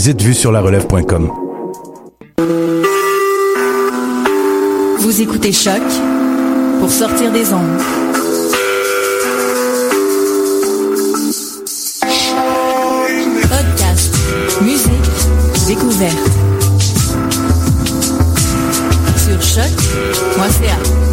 visite vue sur la relève.com. Vous écoutez Choc pour sortir des ondes. Podcast, musique, découverte. Sur choc.ca.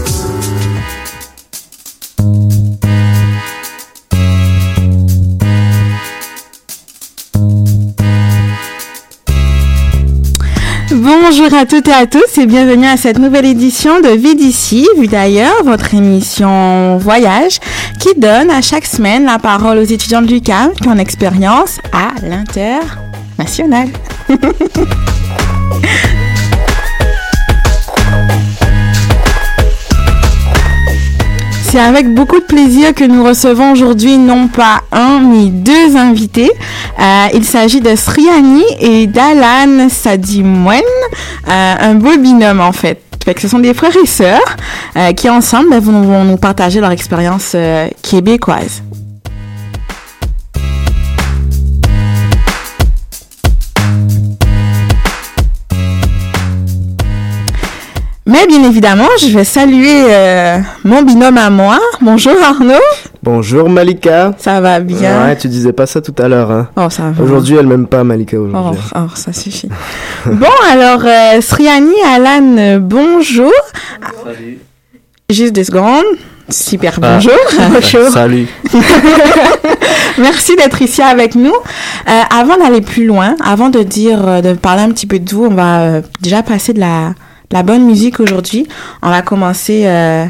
Bonjour à toutes et à tous et bienvenue à cette nouvelle édition de Vie d'ici, Vue d'ailleurs, votre émission voyage qui donne à chaque semaine la parole aux étudiants de l'UQAM qui ont une expérience à l'international. C'est avec beaucoup de plaisir que nous recevons aujourd'hui non pas un, mais deux invités. Euh, il s'agit de Sriani et d'Alan Sadimouen, euh, un beau binôme en fait. Fait que ce sont des frères et sœurs euh, qui ensemble ben, vont, vont nous partager leur expérience québécoise. Mais bien évidemment, je vais saluer euh, mon binôme à moi. Bonjour Arnaud, Bonjour Malika. ça va bien? Ouais, tu disais pas ça tout à l'heure. Hein. Oh, ça va. Aujourd'hui, elle m'aime pas Malika Oh, aujourd'hui. oh, ça suffit. bon, alors, euh, Sriani, Alan, bonjour. Juste deux secondes. Super, Ah. bonjour. bonjour. Salut. Merci d'être ici avec nous. Euh, avant d'aller plus loin, avant de dire, de parler un petit peu de vous, on va euh, déjà passer de la, la bonne musique aujourd'hui. On va commencer, euh,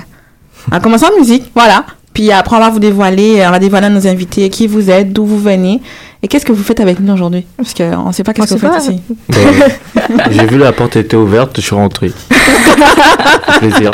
on va commencer en musique, voilà. Puis après, on va vous dévoiler, euh, on va dévoiler à nos invités qui vous êtes, d'où vous venez et qu'est-ce que vous faites avec nous aujourd'hui. Parce qu'on ne sait pas qu'est-ce que vous faites ici. J'ai vu la porte était ouverte, je suis rentré. Plaisir.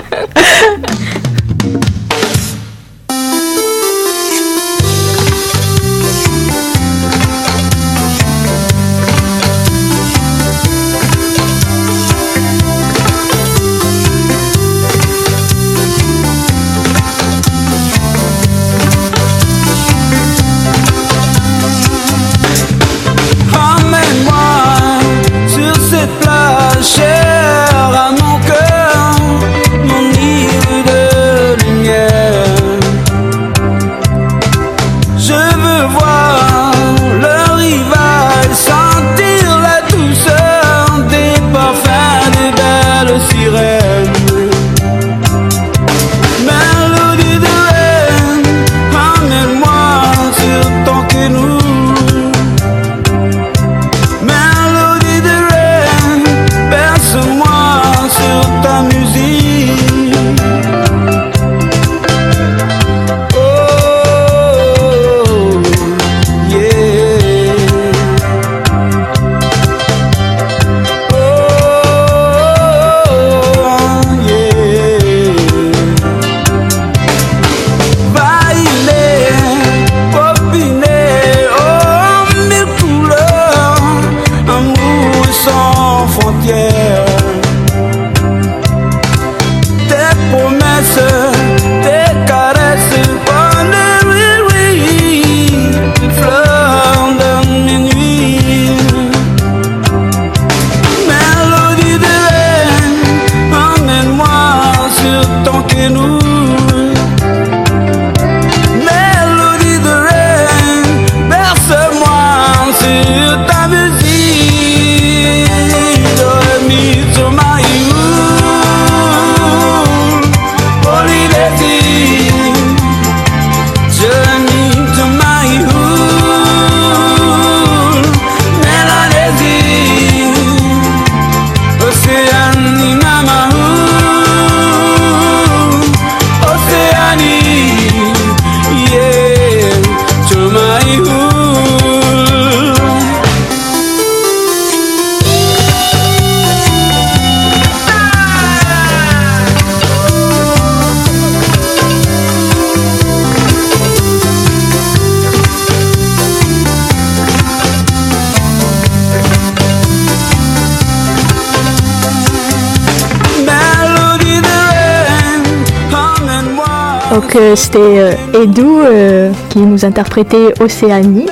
Donc euh, c'était euh, Edu euh, qui nous interprétait Océanie.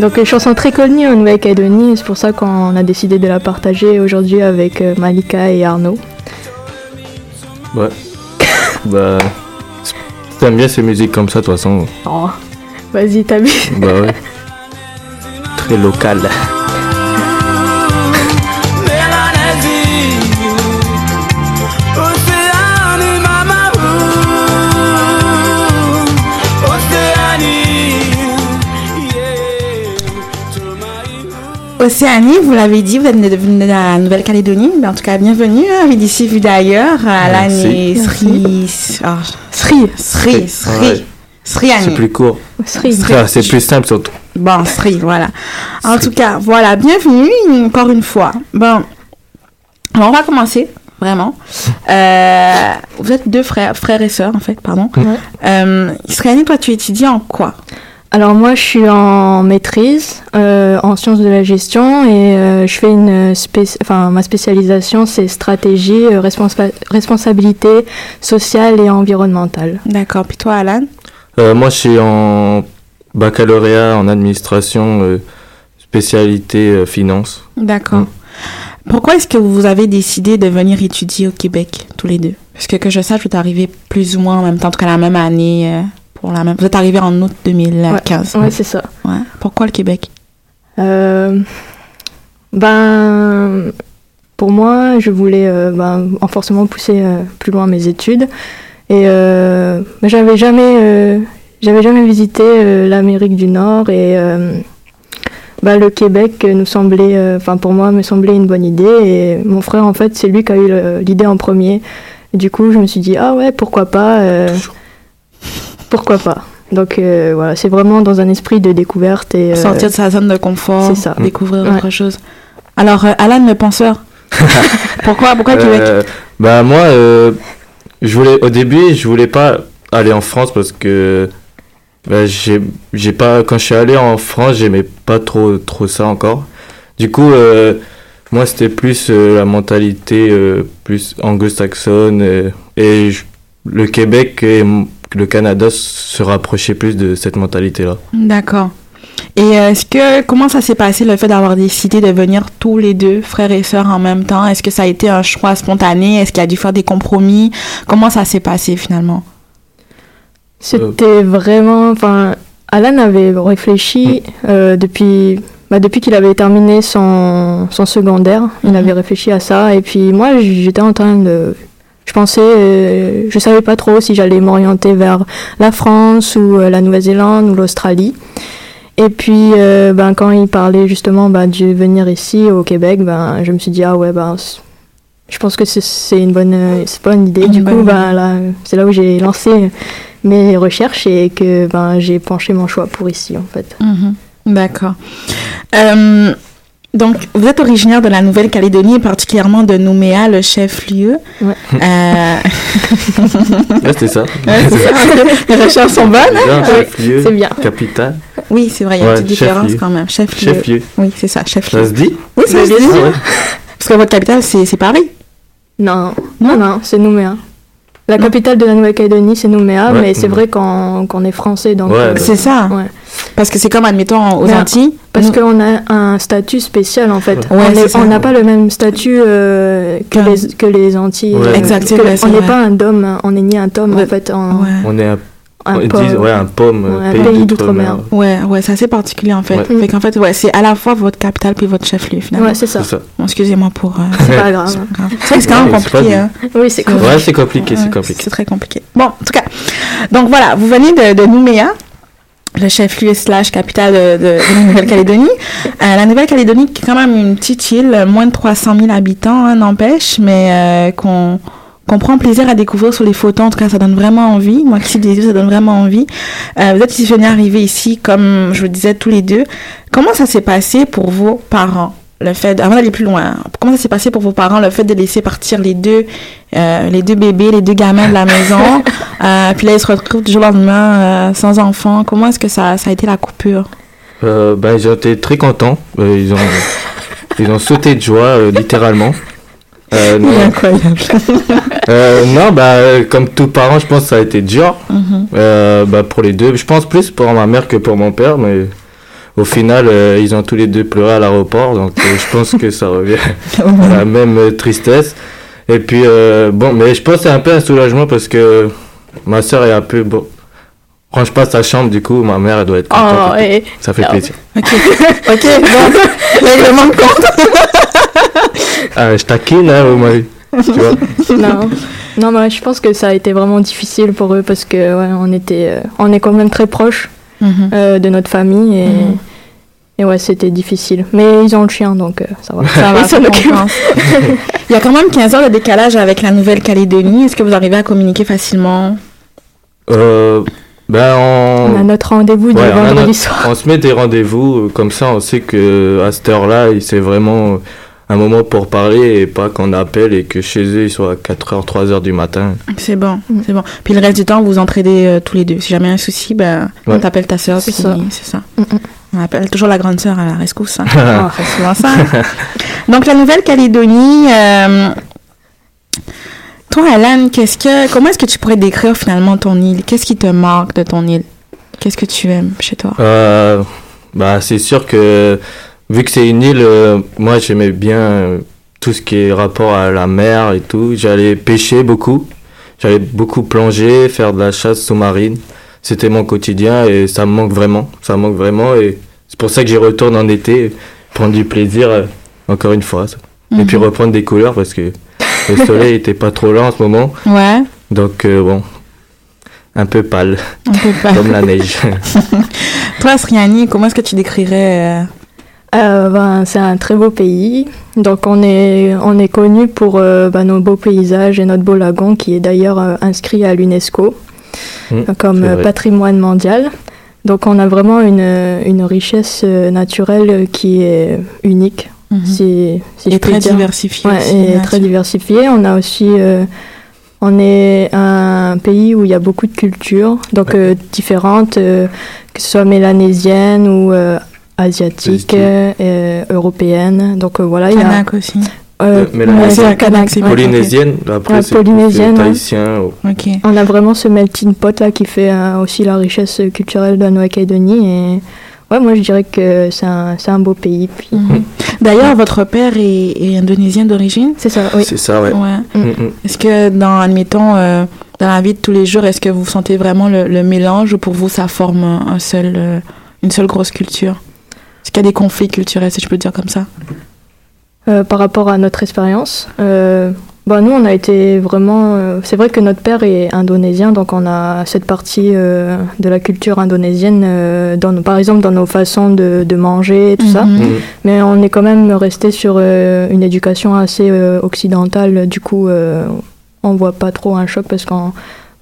Donc une chanson très connue en Nouvelle-Calédonie, c'est pour ça qu'on a décidé de la partager aujourd'hui avec Malika et Arnaud. Ouais. bah. T'aimes bien ces musiques comme ça, de toute façon. Oh, vas-y, t'as vu Bah ouais. Très local. Océanie, vous l'avez dit, vous êtes de, de la Nouvelle-Calédonie. Mais en tout cas, bienvenue, hein, vu d'ici, vu d'ailleurs. Alan Merci. et Sri. Sri. Sri, Sri. Sri C'est plus court. Sri. Ah, C'est plus simple surtout. Bon, Sri, voilà. En tout cas, voilà, bienvenue encore une fois. Bon, alors on va commencer, vraiment. Euh, vous êtes deux frères, frères et sœurs, en fait, pardon. Ouais. Euh, Sriani, toi, tu étudies en quoi? Alors moi, je suis en maîtrise euh, en sciences de la gestion et euh, je fais une enfin ma spécialisation, c'est stratégie, euh, responsa- responsabilité sociale et environnementale. D'accord. Puis toi, Alan? Euh, moi, je suis en baccalauréat en administration, euh, spécialité euh, finance. D'accord. Mm. Pourquoi est-ce que vous avez décidé de venir étudier au Québec, tous les deux? Parce que que je sache, vous êtes arrivés plus ou moins en même temps, en tout cas la même année. Pour la même... Vous êtes arrivés en août 2015. Ouais, c'est ça. Ouais. Pourquoi le Québec? Euh, ben, pour moi, je voulais euh, ben, en forcément pousser euh, plus loin mes études. Et euh, ben, j'avais jamais, euh, j'avais jamais visité euh, l'Amérique du Nord et euh, ben, le Québec nous semblait, euh, enfin pour moi, me semblait une bonne idée. Et mon frère, en fait, c'est lui qui a eu l'idée en premier. Et du coup, je me suis dit ah ouais, pourquoi pas, euh, pourquoi pas. Donc euh, voilà, c'est vraiment dans un esprit de découverte et euh, Sortir de sa zone de confort, ça. découvrir Ouais. autre chose. Alors, euh, Alan, le penseur. pourquoi, pourquoi Québec bah moi, euh, je voulais au début, je voulais pas aller en France parce que bah, j'ai j'ai pas quand je suis allé en France, j'aimais pas trop trop ça encore. Du coup, euh, moi c'était plus euh, la mentalité euh, plus anglo-saxonne euh, et je- le Québec et m- le Canada se rapprochaient plus de cette mentalité là. D'accord. Et euh, est-ce que comment ça s'est passé le fait d'avoir décidé de venir tous les deux frères et sœurs en même temps? Est-ce que ça a été un choix spontané? Est-ce qu'il a dû faire des compromis? Comment ça s'est passé finalement? C'était vraiment. Enfin, Alan avait réfléchi euh, depuis, bah, depuis qu'il avait terminé son, son secondaire. Il Mhm. avait réfléchi à ça. Et puis moi, j'étais en train de. Je pensais. euh, je savais pas trop si j'allais m'orienter vers la France ou euh, la Nouvelle-Zélande ou l'Australie. Et puis, euh, ben, quand il parlait justement ben, de venir ici au Québec, ben, je me suis dit, ah ouais, ben, je pense que c'est- une bonne, c'est pas une idée. Du coup, ben, là, c'est là où j'ai lancé mes recherches et que ben, j'ai penché mon choix pour ici, en fait. Mhm. D'accord. Euh, donc, vous êtes originaire de la Nouvelle-Calédonie, et particulièrement de Nouméa, le chef-lieu. Ouais. Euh, Ouais, c'était ça. ouais. Les recherches sont bonnes. Oui, chef-lieu, c'est bien. capitale, Oui, c'est vrai, il y a Ouais, une petite différence quand même. Chef-lieu. chef-lieu. Oui, c'est ça, chef-lieu. Ça se dit? Oui, ça se dit. Ah ouais. Parce que votre capitale, c'est Paris. Non, Non? Non, c'est Nouméa. La capitale de la Nouvelle-Calédonie, c'est Nouméa, Ouais, mais c'est vrai qu'on est français, donc. Ouais, euh. C'est ça. Parce que c'est comme, admettons, aux Antilles. Parce nous- qu'on a un statut spécial en fait. Ouais, on n'a pas le même statut euh, que, les, que les Antilles. Ouais. Exact, que vrai, on n'est pas un dôme, on n'est ni un tome Ouais. en fait. En, Ouais. On est un, un ils disent, ouais, un pomme, Ouais, pays, pays d'outre-mer. Ouais, ouais, c'est assez particulier en fait. Ouais. Fait qu'en fait, ouais, c'est à la fois votre capitale puis votre chef-lieu finalement. Ouais, c'est ça. C'est ça. Bon, excusez-moi pour. euh, C'est pas grave. c'est quand même compliqué. Hein. Oui, c'est. Ouais, c'est compliqué, c'est compliqué. C'est très compliqué. Bon, en tout cas, donc voilà, vous venez de, de Nouméa, le chef-lieu slash capitale de, de- de la Nouvelle-Calédonie. Euh, la Nouvelle-Calédonie, qui est quand même une petite île, moins de 300 000 habitants, hein, n'empêche, mais euh, qu'on qu'on prend plaisir à découvrir sur les photos. En tout cas, ça donne vraiment envie. Moi qui suis des yeux, ça donne vraiment envie. Euh, vous êtes venus arriver ici, comme je vous disais tous les deux. Comment ça s'est passé pour vos parents le fait, avant d'aller plus loin, comment ça s'est passé pour vos parents, le fait de laisser partir les deux, euh, les deux bébés, les deux gamins de la maison, euh, puis là ils se retrouvent du jour au lendemain euh, sans enfants. Comment est-ce que ça, ça a été la coupure? Euh, ben, ils ont été très contents. Euh, ils, ont, ils ont sauté de joie, littéralement. Non, incroyable. non, bah, comme tous parents, je pense que ça a été dur. Euh, bah, pour les deux. Je pense plus pour ma mère que pour mon père, mais au final, euh, ils ont tous les deux pleuré à l'aéroport, donc euh, je pense que ça revient à la même euh, tristesse. Et puis, bon, mais je pense que c'est un peu un soulagement parce que ma soeur est un peu, bon, range pas sa chambre, du coup, ma mère, elle doit être contente. Oh, et, Ça fait Ah. plaisir. Ok, ok, bon, règlement de compte. Ah, je taquine, hein, vous m'avez- tu vois. non, non, mais je pense que ça a été vraiment difficile pour eux parce que ouais, on était, euh, on est quand même très proches Mhm. euh, de notre famille et, Mhm. et ouais, c'était difficile. Mais ils ont le chien, donc euh, ça va. Ça va, je. Il y a quand même 15 heures de décalage avec la Nouvelle-Calédonie. Est-ce que vous arrivez à communiquer facilement? Euh, ben, on... On a notre rendez-vous du Ouais, on a vendredi soir. On se met des rendez-vous, euh, comme ça on sait que à cette heure-là, il- c'est vraiment euh, un moment pour parler et pas qu'on appelle et que chez eux ils soient à 4h, 3h du matin. C'est bon, Mm. c'est bon. Puis le reste du temps, vous vous entraidez euh, tous les deux. Si jamais un souci, ben, on t'appelle ta soeur. C'est ça. C'est ça. Mm, mm. On appelle toujours la grande sœur à la rescousse. Hein. Oh, c'est souvent ça. Donc la Nouvelle-Calédonie. euh, Toi, Alan, qu'est-ce que, comment est-ce que tu pourrais décrire finalement ton île? Qu'est-ce qui te marque de ton île? Qu'est-ce que tu aimes chez toi? Euh, bah, c'est sûr que vu que c'est une île, euh, moi j'aimais bien tout ce qui est rapport à la mer et tout. J'allais pêcher beaucoup, j'allais beaucoup plonger, faire de la chasse sous-marine. C'était mon quotidien et ça me manque vraiment, ça me manque vraiment et c'est pour ça que j'y retourne en été, prendre du plaisir euh, encore une fois. ça. Et puis Mhm. reprendre des couleurs parce que le soleil était pas trop là en ce moment, Ouais, donc euh, bon, un peu pâle comme la neige. Toi, Sriani, comment est-ce que tu décrirais euh, Euh, ben, c'est un très beau pays. Donc on est, on est connu pour euh, ben, nos beaux paysages et notre beau lagon qui est d'ailleurs euh, inscrit à l'UNESCO Mm, euh, comme patrimoine mondial. Donc on a vraiment une, une richesse naturelle qui est unique, si, si je Et puis très diversifié. Ouais, aussi, et là, très diversifié. On a aussi, euh, on est un pays où il y a beaucoup de cultures, donc euh, différentes, euh, que ce soit mélanésiennes ou euh, asiatiques, Asiatique. européennes. Donc euh, voilà, il y a. Kanak aussi. euh, mélanésienne. C'est. Polynésienne, après c'est tahitien. ou- Ok. On a vraiment ce melting pot là qui fait euh, aussi la richesse culturelle de la Nouvelle-Calédonie. Et ouais, moi je dirais que c'est un, c'est un beau pays. Puis... Mhm. D'ailleurs, votre père est, est indonésien d'origine? C'est ça, oui. C'est ça, ouais. Ouais. Mm. Mm. Est-ce que dans, admettons, euh, dans la vie de tous les jours, est-ce que vous sentez vraiment le, le mélange ou pour vous ça forme un seul, euh, une seule grosse culture? Est-ce qu'il y a des conflits culturels, si je peux dire comme ça? Euh, par rapport à notre expérience. Bah, nous, on a été vraiment. euh, c'est vrai que notre père est indonésien, donc on a cette partie euh, de la culture indonésienne, euh, dans nos- par exemple dans nos façons de, de manger et tout ça. Mhm. Mm. Mais on est quand même resté sur euh, une éducation assez euh, occidentale. Du coup, euh, on voit pas trop un choc parce que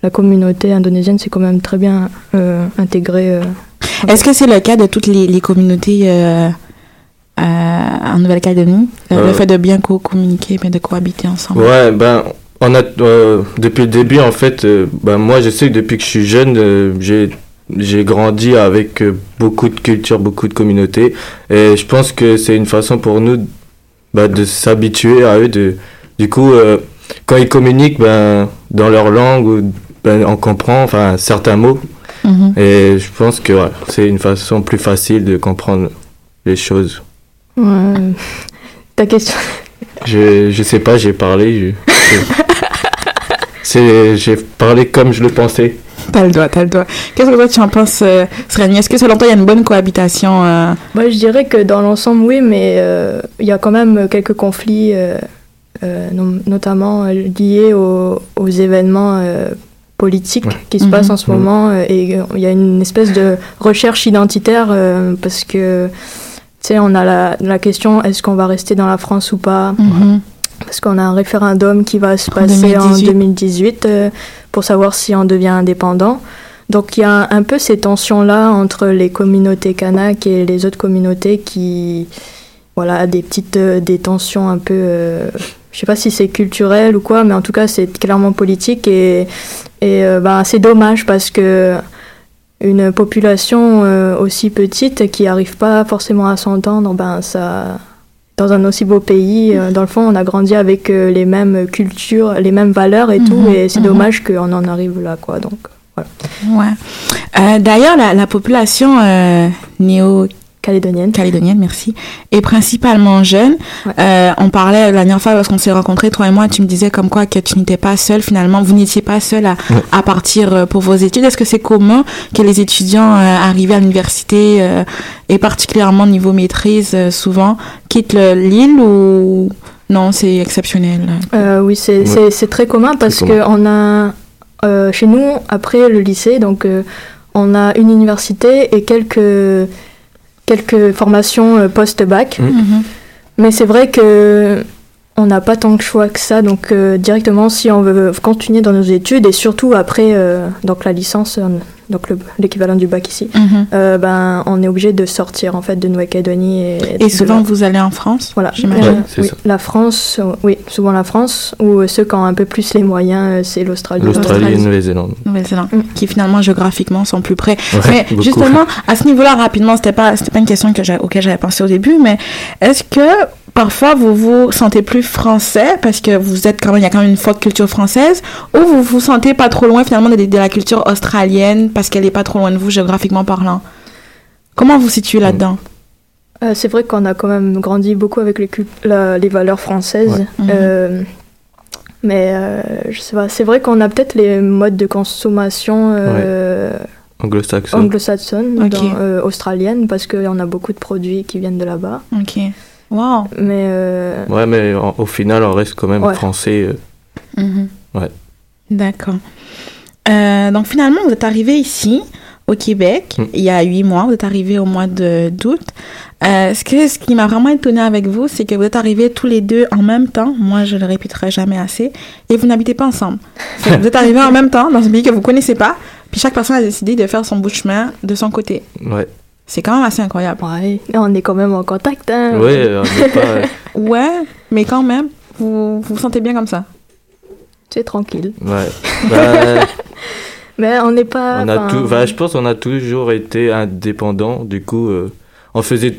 la communauté indonésienne s'est quand même très bien euh, intégrée. euh. Est-ce que c'est le cas de toutes les, les communautés en Nouvelle-Calédonie le, le Euh. fait de bien co- communiquer, mais de cohabiter ensemble Ouais, ben, on a, euh, depuis le début, en fait, euh, ben, moi, je sais que depuis que je suis jeune, euh, j'ai, j'ai grandi avec euh, beaucoup de cultures, beaucoup de communautés. Et je pense que c'est une façon pour nous ben, de s'habituer à eux. De, du coup, euh, quand ils communiquent ben, dans leur langue, ou, ben, on comprend enfin, certains mots. Mhm. Et je pense que ouais, c'est une façon plus facile de comprendre les choses. Ouais. Ta question Je, je sais pas, j'ai parlé. je- j'ai parlé comme je le pensais. T'as le droit, t'as le droit. Qu'est-ce que toi tu en penses, euh, Est-ce que selon toi il y a une bonne cohabitation euh, Moi, je dirais que dans l'ensemble, oui, mais euh, il y a quand même quelques conflits, euh, euh, notamment euh, liés aux, aux événements euh, politiques Ouais. qui se passent en ce Mhm. moment. Et euh, il y a une espèce de recherche identitaire euh, parce que, sais, on a la, la question est-ce qu'on va rester dans la France ou pas mhm. Parce qu'on a un référendum qui va se passer en 2018. 2018 euh, pour savoir si on devient indépendant. Donc il y a un peu ces tensions-là entre les communautés kanak et les autres communautés qui, voilà, des petites euh, des tensions un peu, euh, je sais pas si c'est culturel ou quoi, mais en tout cas c'est clairement politique et, et euh, ben, c'est dommage parce que une population euh, aussi petite qui arrive pas forcément à s'entendre, ben ça, dans un aussi beau pays, euh, dans le fond, on a grandi avec euh, les mêmes cultures, les mêmes valeurs et tout, Mhm, et c'est mhm. dommage qu'on en arrive là, quoi. Donc, Ouais. D'ailleurs, la, la population euh, calédonienne. Calédonienne, merci. Et principalement jeune. Ouais. Euh, on parlait la dernière fois lorsqu'on s'est rencontrés, toi et moi, tu me disais comme quoi que tu n'étais pas seule finalement, vous n'étiez pas seule à, Ouais. à partir euh, pour vos études. Est-ce que c'est commun que les étudiants euh, arrivés à l'université euh, et particulièrement niveau maîtrise euh, souvent quittent le- l'île ou non, c'est exceptionnel? Euh, oui, c'est Ouais. très commun parce commun. que on a euh, chez nous après le lycée, donc euh, on a une université et quelques quelques formations euh, post-bac. Mm. Mhm. Mais c'est vrai que on n'a pas tant de choix que ça, donc euh, directement si on veut continuer dans nos études et surtout après euh, donc la licence, euh, donc le- l'équivalent du bac ici, Mhm. euh, ben on est obligé de sortir en fait de Nouvelle-Calédonie et, souvent vous allez en France? voilà, j'imagine. Euh, oui, la France, oui, souvent la France, ou euh, ceux qui ont un peu plus les moyens, euh, c'est l'Australie. L'Australie et. Nouvelle-Zélande. Nouvelle-Zélande, Mm. qui finalement géographiquement sont plus près. Ouais, mais beaucoup. justement, à ce niveau-là, rapidement, c'était pas, c'était pas une question que auquel j'avais pensé au début, mais est-ce que parfois vous vous sentez plus français parce que vous êtes quand même, il y a quand même une forte culture française, ou vous vous sentez pas trop loin finalement de, de la culture australienne parce qu'elle est pas trop loin de vous géographiquement parlant? Comment vous situez là-dedans? Euh, c'est vrai qu'on a quand même grandi beaucoup avec les, cul- la- les valeurs françaises. Ouais. Mhm. Euh, mais euh, je sais pas, c'est vrai qu'on a peut-être les modes de consommation euh, Anglo-saxon. anglo-saxonnes, Ok. dans- euh, australiennes, parce qu'on a beaucoup de produits qui viennent de là-bas. Ok. Wow. Mais euh, Ouais, mais en- au final, on reste quand même Ouais. français. euh. Mhm. Ouais. D'accord. Euh, donc finalement, vous êtes arrivé ici, au Québec, Mm. il y a huit mois. Vous êtes arrivé au mois de d'août. Euh, ce, que, ce qui m'a vraiment étonné avec vous, c'est que vous êtes arrivés tous les deux en même temps. Moi, je le répéterai jamais assez. Et vous n'habitez pas ensemble. Vous êtes arrivés en même temps dans un pays que vous connaissez pas. Puis chaque personne a décidé de faire son bout de chemin de son côté. Ouais. C'est quand même assez incroyable. ouais, on est quand même en contact. Hein. Ouais, on n'est pas. euh, Ouais, mais quand même, vous vous, vous sentez bien comme ça. C'est tranquille. ouais. Bah, Mais on n'est pas. on a enfin, tout, bah, je pense qu'on a toujours été indépendants. Du coup, euh, on faisait,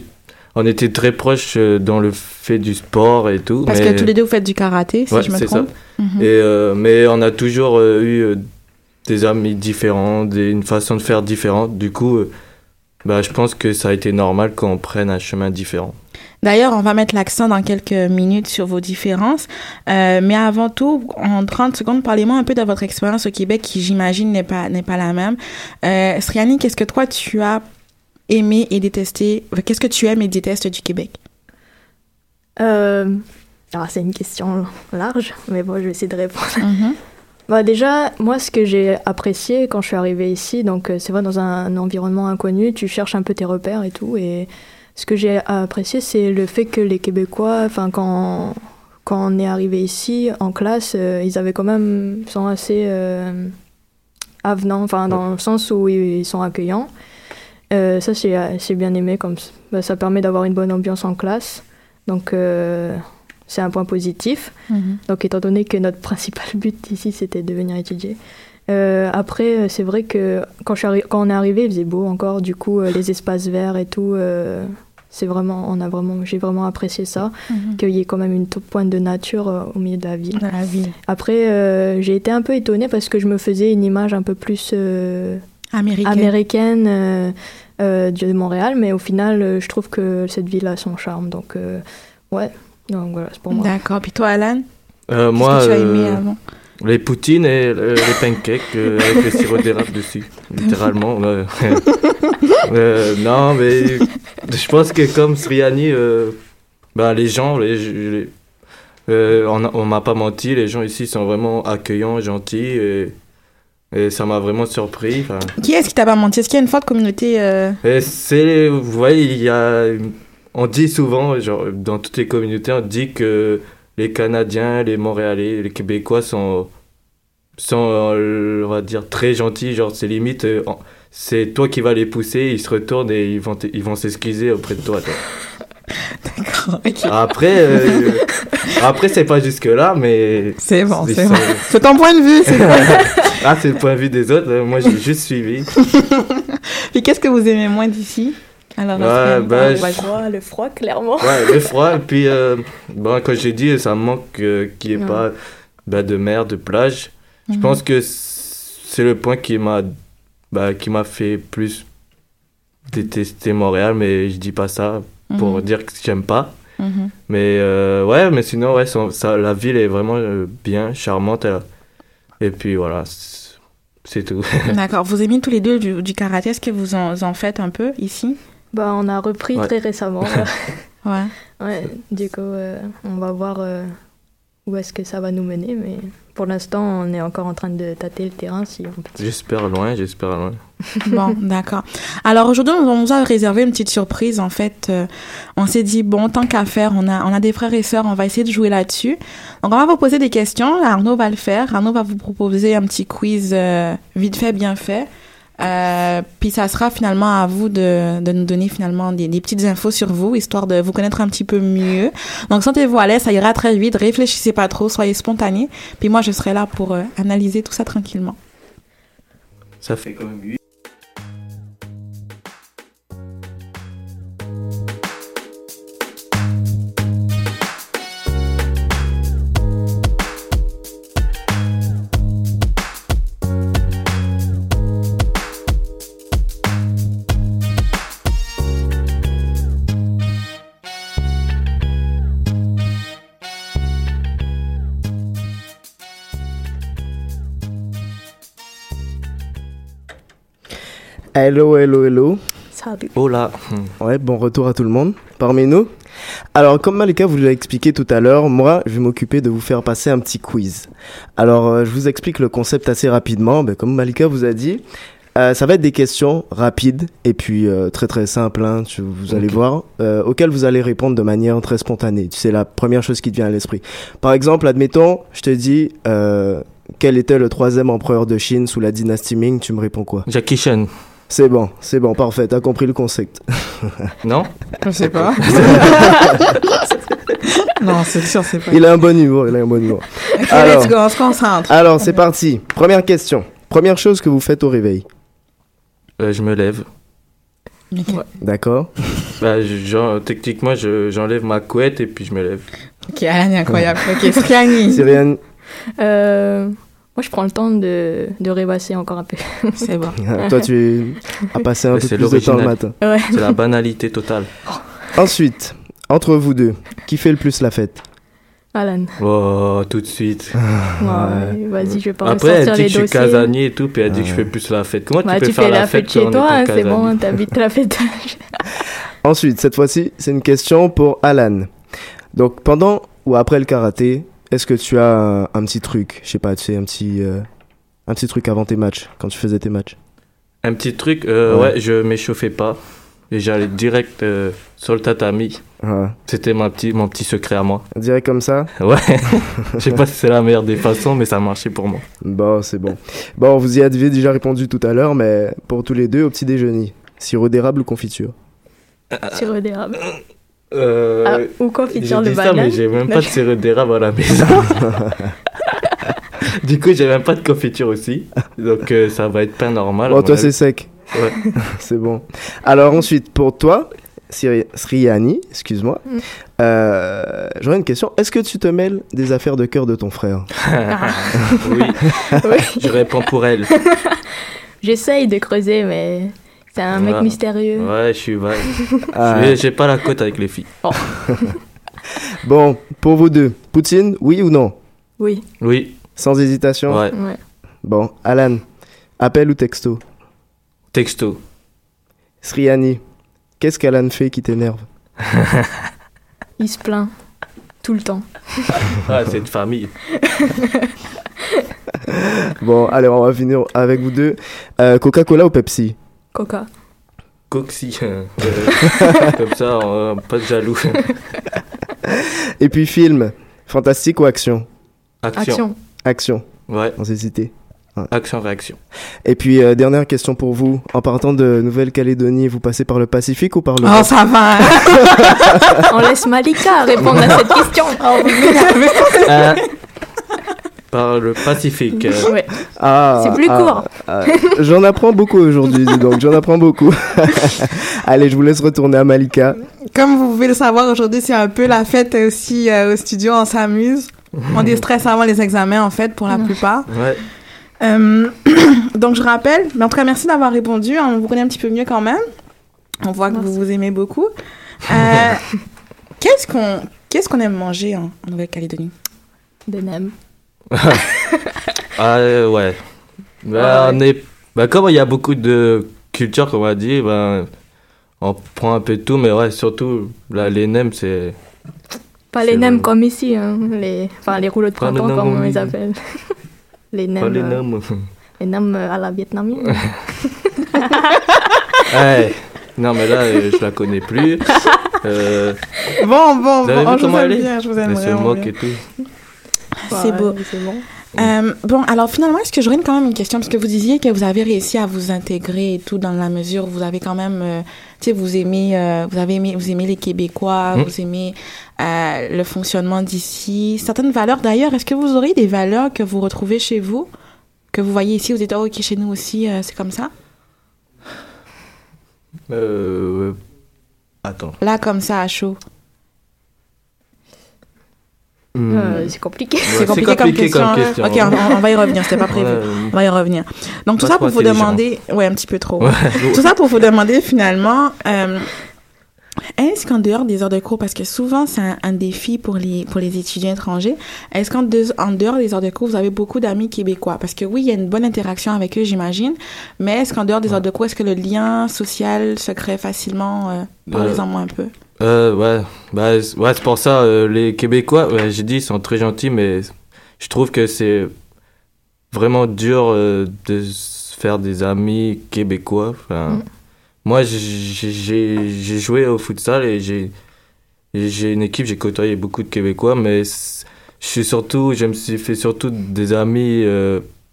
on était très proches euh, dans le fait du sport et tout. Parce mais, que tous les deux, vous faites du karaté, si Ouais, je me c'est trompe. Mhm. Et, euh, mais on a toujours euh, eu des amis différents, des, une façon de faire différente. Du coup, euh, bah, je pense que ça a été normal qu'on prenne un chemin différent. D'ailleurs, on va mettre l'accent dans quelques minutes sur vos différences. Euh, mais avant tout, en 30 secondes, parlez-moi un peu de votre expérience au Québec qui, j'imagine, n'est pas, n'est pas la même. Euh, Sriani, qu'est-ce que toi, tu as aimé et détesté? Qu'est-ce que tu aimes et détestes du Québec? Euh, alors, c'est une question large, mais bon, je vais essayer de répondre. Mhm. Bah, déjà, moi, ce que j'ai apprécié quand je suis arrivée ici, donc euh, c'est vrai, dans un, environnement inconnu, tu cherches un peu tes repères et tout. Et ce que j'ai apprécié, c'est le fait que les Québécois, enfin, quand, quand on est arrivé ici en classe, euh, ils avaient quand même, sont assez euh, avenants, enfin, dans le sens où ils sont accueillants. Euh, ça, j'ai bien aimé, comme bah, ça permet d'avoir une bonne ambiance en classe. Donc, euh, c'est un point positif. Mhm. Donc, étant donné que notre principal but ici, c'était de venir étudier. Euh, après, euh, c'est vrai que quand, je quand on est arrivé, il faisait beau encore. Du coup, euh, les espaces verts et tout, euh, c'est vraiment, on a vraiment, j'ai vraiment apprécié ça. Mhm. Qu'il y ait quand même une toute pointe de nature au milieu de la ville. Dans la ville Après, j'ai été un peu étonnée parce que je me faisais une image un peu plus américaine. américaine de Montréal, mais au final, je trouve que cette ville a son charme. Donc, ouais. Donc voilà, c'est pour moi. D'accord. Puis toi, Alan Euh, moi, que tu as aimé euh, avant les poutines et euh, les pancakes euh, avec le sirop d'érable dessus, littéralement. Euh, non, mais je pense que comme Sriani, euh, bah, les gens, les, les- euh, on, on m'a pas menti, les gens ici sont vraiment accueillants, gentils et, et ça m'a vraiment surpris. Qui est-ce qui t'a pas menti? Est-ce qu'il y a une forte communauté euh, c'est, vous voyez, il y a, on dit souvent, genre, dans toutes les communautés, on dit que les Canadiens, les Montréalais, les Québécois sont, sont, on va dire, très gentils. Genre, c'est limite, euh, c'est toi qui vas les pousser, ils se retournent et ils vont, t- ils vont s'excuser auprès de toi. toi. D'accord. Après, euh, après, c'est pas jusque là, mais. C'est bon, c'est bon. C'est ton point de vue. c'est ah, c'est le point de vue des autres. euh, Moi, j'ai juste suivi. Puis qu'est-ce que vous aimez moins d'ici? Alors, Ouais, va- le froid, le froid, clairement. Ouais, le froid. Et puis, euh, bon, comme j'ai dit, ça me manque euh, qu'il n'y ait Ouais. pas bah, de mer, de plage. Je Mhm. pense que c'est le point qui m'a bah, qui m'a fait plus détester Montréal, mais je dis pas ça pour Mhm. dire que j'aime pas. Mhm. Mais euh, ouais, mais sinon, ouais, ça, ça- la ville est vraiment euh, bien, charmante. elle- Et puis voilà, c'est c'est tout. D'accord. Vous aimez tous les deux du, du karaté. Est-ce que vous en, en faites un peu ici? Bah, on a repris Ouais. très récemment. Ouais. ouais, du coup, euh, on va voir euh, où est-ce que ça va nous mener, mais pour l'instant, on est encore en train de tâter le terrain. Si on peut. j'espère loin, j'espère loin. Bon, d'accord. Alors aujourd'hui, on nous a réservé une petite surprise. En fait, Euh, on s'est dit bon, tant qu'à faire, on a on a des frères et sœurs, on va essayer de jouer là-dessus. Donc on va vous poser des questions. Arnaud va le faire. Arnaud va vous proposer un petit quiz euh, vite fait, bien fait. Euh, puis ça sera finalement à vous de, de nous donner finalement des, des petites infos sur vous, histoire de vous connaître un petit peu mieux. Donc sentez-vous à l'aise, ça ira très vite. Réfléchissez pas trop, soyez spontané. Puis moi, je serai là pour euh, analyser tout ça tranquillement. Ça fait quand même 8. Hello, hello, hello. Salut. Oh là Ouais, bon retour à tout le monde parmi nous. Alors, comme Malika vous l'a expliqué tout à l'heure, moi, je vais m'occuper de vous faire passer un petit quiz. Alors, euh, je vous explique le concept assez rapidement. Ben, comme Malika vous a dit, euh, ça va être des questions rapides et puis euh, très très simples, hein, tu- vous allez Ok. voir, euh, auxquelles vous allez répondre de manière très spontanée. C'est la première chose qui te vient à l'esprit. Par exemple, admettons, je te dis, euh, quel était le troisième empereur de Chine sous la dynastie Ming Tu me réponds quoi? Jackie Chan, C'est bon, c'est bon, parfait, t'as compris le concept. non Je sais pas. non, c'est sûr, c'est pas. Il a un bon humour, il a un bon humour. Ok, Alors. let's go, on se concentre. Alors, c'est parti. Première question. Première chose que vous faites au réveil. Euh, Je me lève. D'accord Bah, je- genre, techniquement, je- j'enlève ma couette et puis je me lève. Ok, Alan est incroyable. Ok, Sriani. Cyriane, Euh, moi, je prends le temps de, de rêvasser encore un peu. C'est bon. toi, tu as passé un peu plus de temps le matin. Ouais. C'est la banalité totale. Ensuite, entre vous deux, qui fait le plus la fête? Alan. Oh, tout de suite. Ouais, Vas-y, je vais pas Après, elle dit les que je suis casanier et tout, puis elle dit que je fais plus la fête. Comment Bah, tu peux tu faire fais la, la fête chez toi, hein, c'est bon, t'habites la fête. Ensuite, cette fois-ci, c'est une question pour Alan. Donc, pendant ou après le karaté, est-ce que tu as un, un petit truc Je sais pas, tu sais, un petit, euh, un petit truc avant tes matchs, quand tu faisais tes matchs? Un petit truc, euh, Ouais. ouais. je m'échauffais pas. Et j'allais direct euh, sur le tatami. Ouais. C'était mon petit, mon petit secret à moi. Direct comme ça? Ouais. Je sais pas si c'est la meilleure des façons, mais ça marchait pour moi. Bon, c'est bon. Bon, vous y aviez déjà répondu tout à l'heure, mais pour tous les deux, au petit déjeuner, sirop d'érable ou confiture? Sirop d'érable. Euh, Ah, ou confiture de ça, mais banane. j'ai même pas de sirop d'érable à la maison. du coup, j'ai même pas de confiture aussi. Donc, euh, ça va être pain normal. Bon, toi, c'est sec. Ouais. c'est bon. Alors, ensuite, pour toi, Sri- Sriani, excuse-moi, Mm. euh, j'aurais une question. Est-ce que tu te mêles des affaires de cœur de ton frère? Oui, Oui. je réponds pour elle. J'essaye de creuser, mais c'est un mec Ouais. mystérieux. Ouais, je suis vague. Ah, J'ai- pas la cote avec les filles. Bon, pour vous deux, Poutine, oui ou non? Oui, Oui, Sans hésitation? Ouais. ouais. Bon, Alan, appel ou texto? Texto. Sriani, qu'est-ce qu'Alan fait qui t'énerve? Il se plaint. Tout le temps. Ah, c'est une famille. Bon, allez, on va finir avec vous deux. Euh, Coca-Cola ou Pepsi? Coca. Coxy. comme ça, on, pas de jaloux. Et puis film, fantastique ou action? Action. Action. Action, Ouais, sans hésiter. action, réaction. Et puis, euh, dernière question pour vous. En partant de Nouvelle-Calédonie, vous passez par le Pacifique ou par le... Oh, ça va. hein. On laisse Malika répondre à cette question. Euh, par le Pacifique. Ouais. Ah, C'est plus ah, court. ah, j'en apprends beaucoup aujourd'hui, dis donc j'en apprends beaucoup. Allez, je vous laisse retourner à Malika. Comme vous pouvez le savoir, aujourd'hui, c'est un peu la fête aussi euh, au studio. On s'amuse. On déstresse avant les examens, en fait, pour la plupart. ouais. Euh, donc, je rappelle, mais en tout cas, merci d'avoir répondu. On vous connaît un petit peu mieux quand même. On voit que Merci. vous vous aimez beaucoup. Euh, qu'est-ce qu'on qu'est-ce qu'on aime manger en, en Nouvelle-Calédonie? Des nems. Ah euh, ouais. Bah, Ouais. on est... bah, comme il y a beaucoup de cultures, comme on a dit, ben, on prend un peu de tout, mais ouais, surtout là, les nems, c'est. Pas les nems comme ici, hein. les, enfin les rouleaux de Pas printemps comme on les appelle. les nems. Pas les euh, nems. les nems euh, à la vietnamienne. Ouais. Non, mais là, euh, je la connais plus. Euh, Bon, bon, bon, je vous aime bien, je vous aime elle se vraiment moque bien. et tout. C'est beau. Bon. Euh, bon, alors finalement, est-ce que j'aurais quand même une question? Parce que vous disiez que vous avez réussi à vous intégrer et tout dans la mesure où vous avez quand même, euh, tu sais, vous aimez, euh, vous avez aimé, vous aimez les Québécois, Mm. vous aimez euh, le fonctionnement d'ici, certaines valeurs. D'ailleurs, est-ce que vous aurez des valeurs que vous retrouvez chez vous, que vous voyez ici, vous dites oh, ok chez nous aussi, euh, c'est comme ça? Euh, Attends. Là, comme ça, à chaud. Hmm. Euh, c'est compliqué. Ouais, c'est compliqué, comme question. comme question. Ok, on, on va y revenir. C'était pas prévu. Ouais, On va y revenir. Donc tout ça pour vous demander, ouais, un petit peu trop. Ouais. Tout ça pour vous demander finalement, euh, est-ce qu'en dehors des heures de cours, parce que souvent c'est un, un défi pour les pour les étudiants étrangers, est-ce qu'en deux- en dehors des heures de cours, vous avez beaucoup d'amis québécois? Parce que oui, il y a une bonne interaction avec eux, j'imagine, mais est-ce qu'en dehors des heures de cours, est-ce que le lien social se crée facilement euh, Parlez-en-moi un peu? Euh, ouais, bah, ouais, c'est pour ça, euh, les Québécois, ouais, j'ai dit, ils sont très gentils, mais je trouve que c'est vraiment dur euh, de se faire des amis québécois. Enfin, Mm. Moi, j'ai- joué au futsal et j'ai une équipe, j'ai côtoyé beaucoup de Québécois, mais je suis surtout, je me suis fait surtout des amis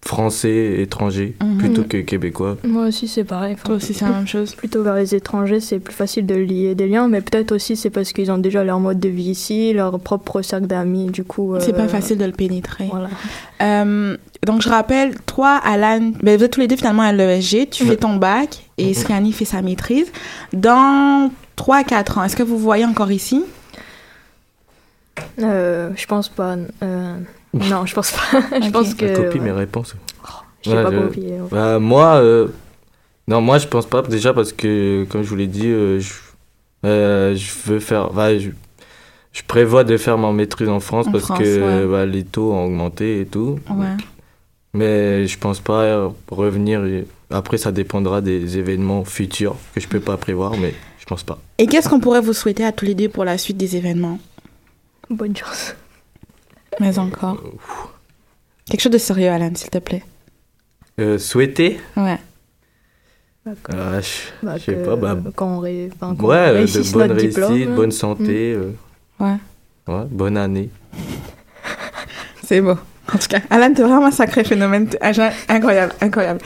français, étrangers, Mhm. plutôt que québécois. Moi aussi, c'est pareil. Enfin, Toi aussi, c'est la même chose. Plutôt vers les étrangers, c'est plus facile de lier des liens, mais peut-être aussi c'est parce qu'ils ont déjà leur mode de vie ici, leur propre cercle d'amis, du coup. C'est euh, pas facile de le pénétrer. Voilà. Euh, donc, je rappelle, toi, Alan, ben, vous êtes tous les deux finalement à l'ESG, tu fais ton bac et Sriani fait sa maîtrise. Dans 3-4 ans, est-ce que vous vous voyez encore ici? Euh, je pense pas. Non, je pense pas. je pense que. Je copie ouais, mes réponses. J'ai Ouais, pas je- copié. Bah, moi, euh, non, moi je pense pas déjà parce que, comme je vous l'ai dit, euh, je, euh, je veux faire, bah, je, je prévois de faire ma maîtrise en France En parce France, que ouais. bah, les taux ont augmenté et tout. Ouais. Mais je pense pas revenir. Après, ça dépendra des événements futurs que je peux pas prévoir, mais je pense pas. Et qu'est-ce qu'on pourrait vous souhaiter à tous les deux pour la suite des événements? Bonne chance. Mais encore. Quelque chose de sérieux, Alan, s'il te plaît. Euh, souhaiter Ouais. Bah, que- Ah, Je bah, je sais pas, bah, quand on, ré- enfin, ouais, euh, de bonnes notre diplôme. réussites, hein. bonne santé. euh, Ouais. ouais, bonne année. C'est beau. En tout cas, Alan, t'es vraiment un sacré phénomène. Incroyable, incroyable.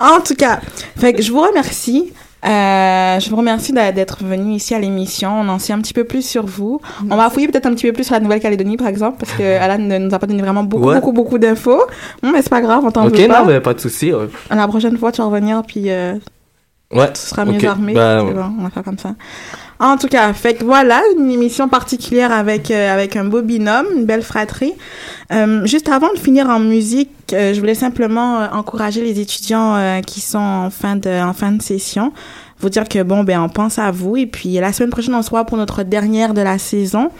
En tout cas, fait que je vous remercie. Euh, je vous remercie d'être venu ici à l'émission. On en sait un petit peu plus sur vous. On va fouiller peut-être un petit peu plus sur la Nouvelle-Calédonie, par exemple, parce que Alan ne nous a pas donné vraiment beaucoup, Ouais. beaucoup, beaucoup d'infos. Bon, mais c'est pas grave, on t'en Ok, veut pas. non, mais pas de souci. ouais. La prochaine fois, tu vas revenir, puis euh, Ouais. tu seras mieux ok. armé. Bah, bon, on va faire comme ça. En tout cas, fait que voilà, une émission particulière avec, euh, avec un beau binôme, une belle fratrie. Euh, juste avant de finir en musique, euh, je voulais simplement encourager les étudiants qui sont en fin de, en fin de session. Vous dire que bon, ben, on pense à vous. Et puis, la semaine prochaine, on se voit pour notre dernière de la saison.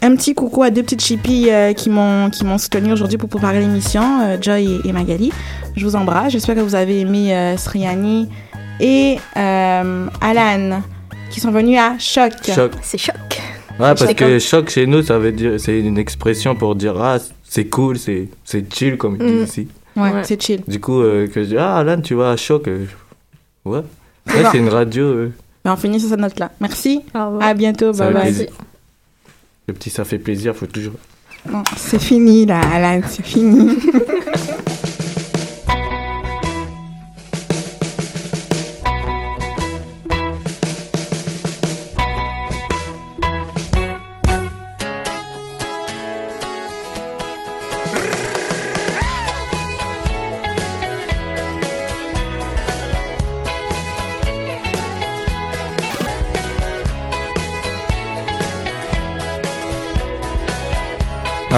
Un petit coucou à deux petites chippies qui m'ont soutenu aujourd'hui pour préparer l'émission, Joy et, Magali. Je vous embrasse. J'espère que vous avez aimé Sriani et Alan qui sont venus à Choc. Choc. C'est choc. Ouais, parce que choc chez nous, ça veut dire, c'est une expression pour dire ah c'est cool, c'est c'est chill comme ils disent Mm. ici. Ouais, Ouais. c'est chill. Du coup, euh, que je dis ah Alan, tu vas à choc. euh, Ouais. C'est Ouais, bon. c'est une radio. euh, Ben, on finit sur cette note-là. Merci. À bientôt. Ça Bye fait bye. plaisir. Le petit, ça fait plaisir, faut toujours. Bon, c'est fini là, Alan, c'est fini.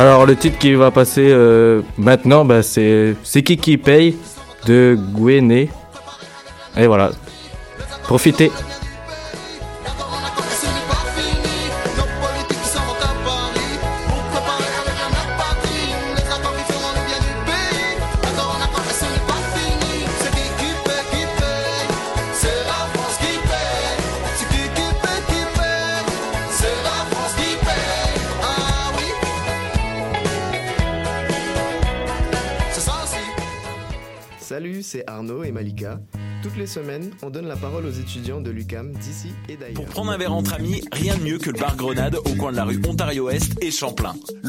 Alors le titre qui va passer euh, maintenant, bah, c'est c'est qui qui paye de Gwené. Et voilà. Profitez. Toutes les semaines, on donne la parole aux étudiants de l'UCAM d'ici et d'ailleurs. Pour prendre un verre entre amis, rien de mieux que le bar Grenade au coin de la rue Ontario-Est et Champlain.